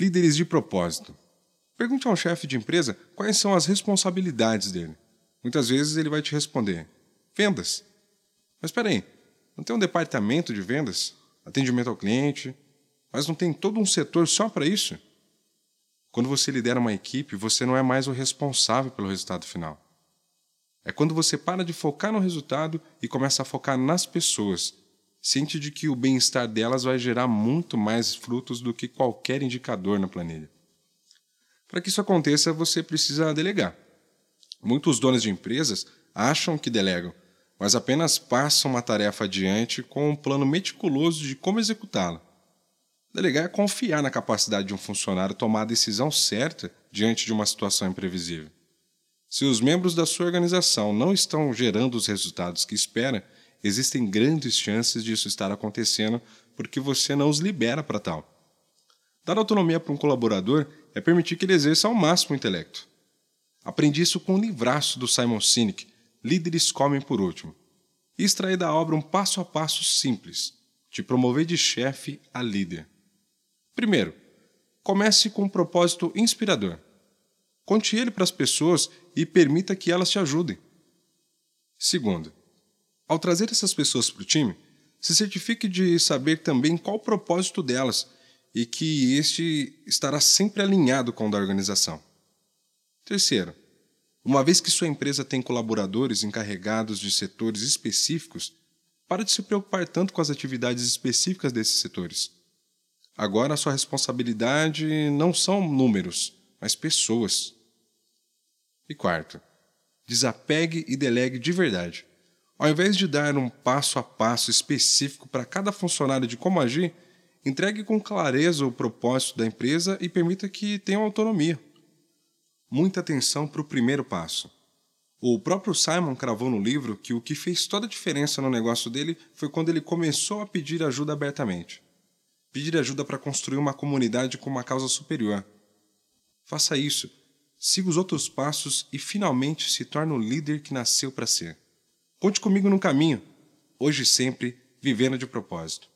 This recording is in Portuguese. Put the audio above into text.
Líderes de propósito. Pergunte a um chefe de empresa quais são as responsabilidades dele. Muitas vezes ele vai te responder: vendas. Mas espera aí, não tem um departamento de vendas? Atendimento ao cliente? Mas não tem todo um setor só para isso? Quando você lidera uma equipe, você não é mais o responsável pelo resultado final. É quando você para de focar no resultado e começa a focar nas pessoas ciente de que o bem-estar delas vai gerar muito mais frutos do que qualquer indicador na planilha. Para que isso aconteça, você precisa delegar. Muitos donos de empresas acham que delegam, mas apenas passam uma tarefa adiante com um plano meticuloso de como executá-la. Delegar é confiar na capacidade de um funcionário tomar a decisão certa diante de uma situação imprevisível. Se os membros da sua organização não estão gerando os resultados que espera, existem grandes chances disso estar acontecendo porque você não os libera para tal. Dar autonomia para um colaborador é permitir que ele exerça ao máximo o intelecto. Aprendi isso com um livraço do Simon Sinek, Líderes Comem por Último, e extraí da obra um passo a passo simples, de promover de chefe a líder. Primeiro, comece com um propósito inspirador. Conte ele para as pessoas e permita que elas te ajudem. Segundo, ao trazer essas pessoas para o time, se certifique de saber também qual o propósito delas e que este estará sempre alinhado com o da organização. Terceiro, uma vez que sua empresa tem colaboradores encarregados de setores específicos, pare de se preocupar tanto com as atividades específicas desses setores. Agora a sua responsabilidade não são números, mas pessoas. E quarto, desapegue e delegue de verdade. Ao invés de dar um passo a passo específico para cada funcionário de como agir, entregue com clareza o propósito da empresa e permita que tenham autonomia. Muita atenção para o primeiro passo. O próprio Simon cravou no livro que o que fez toda a diferença no negócio dele foi quando ele começou a pedir ajuda abertamente. Pedir ajuda para construir uma comunidade com uma causa superior. Faça isso, siga os outros passos e finalmente se torne o líder que nasceu para ser. Conte comigo no caminho, hoje e sempre, vivendo de propósito.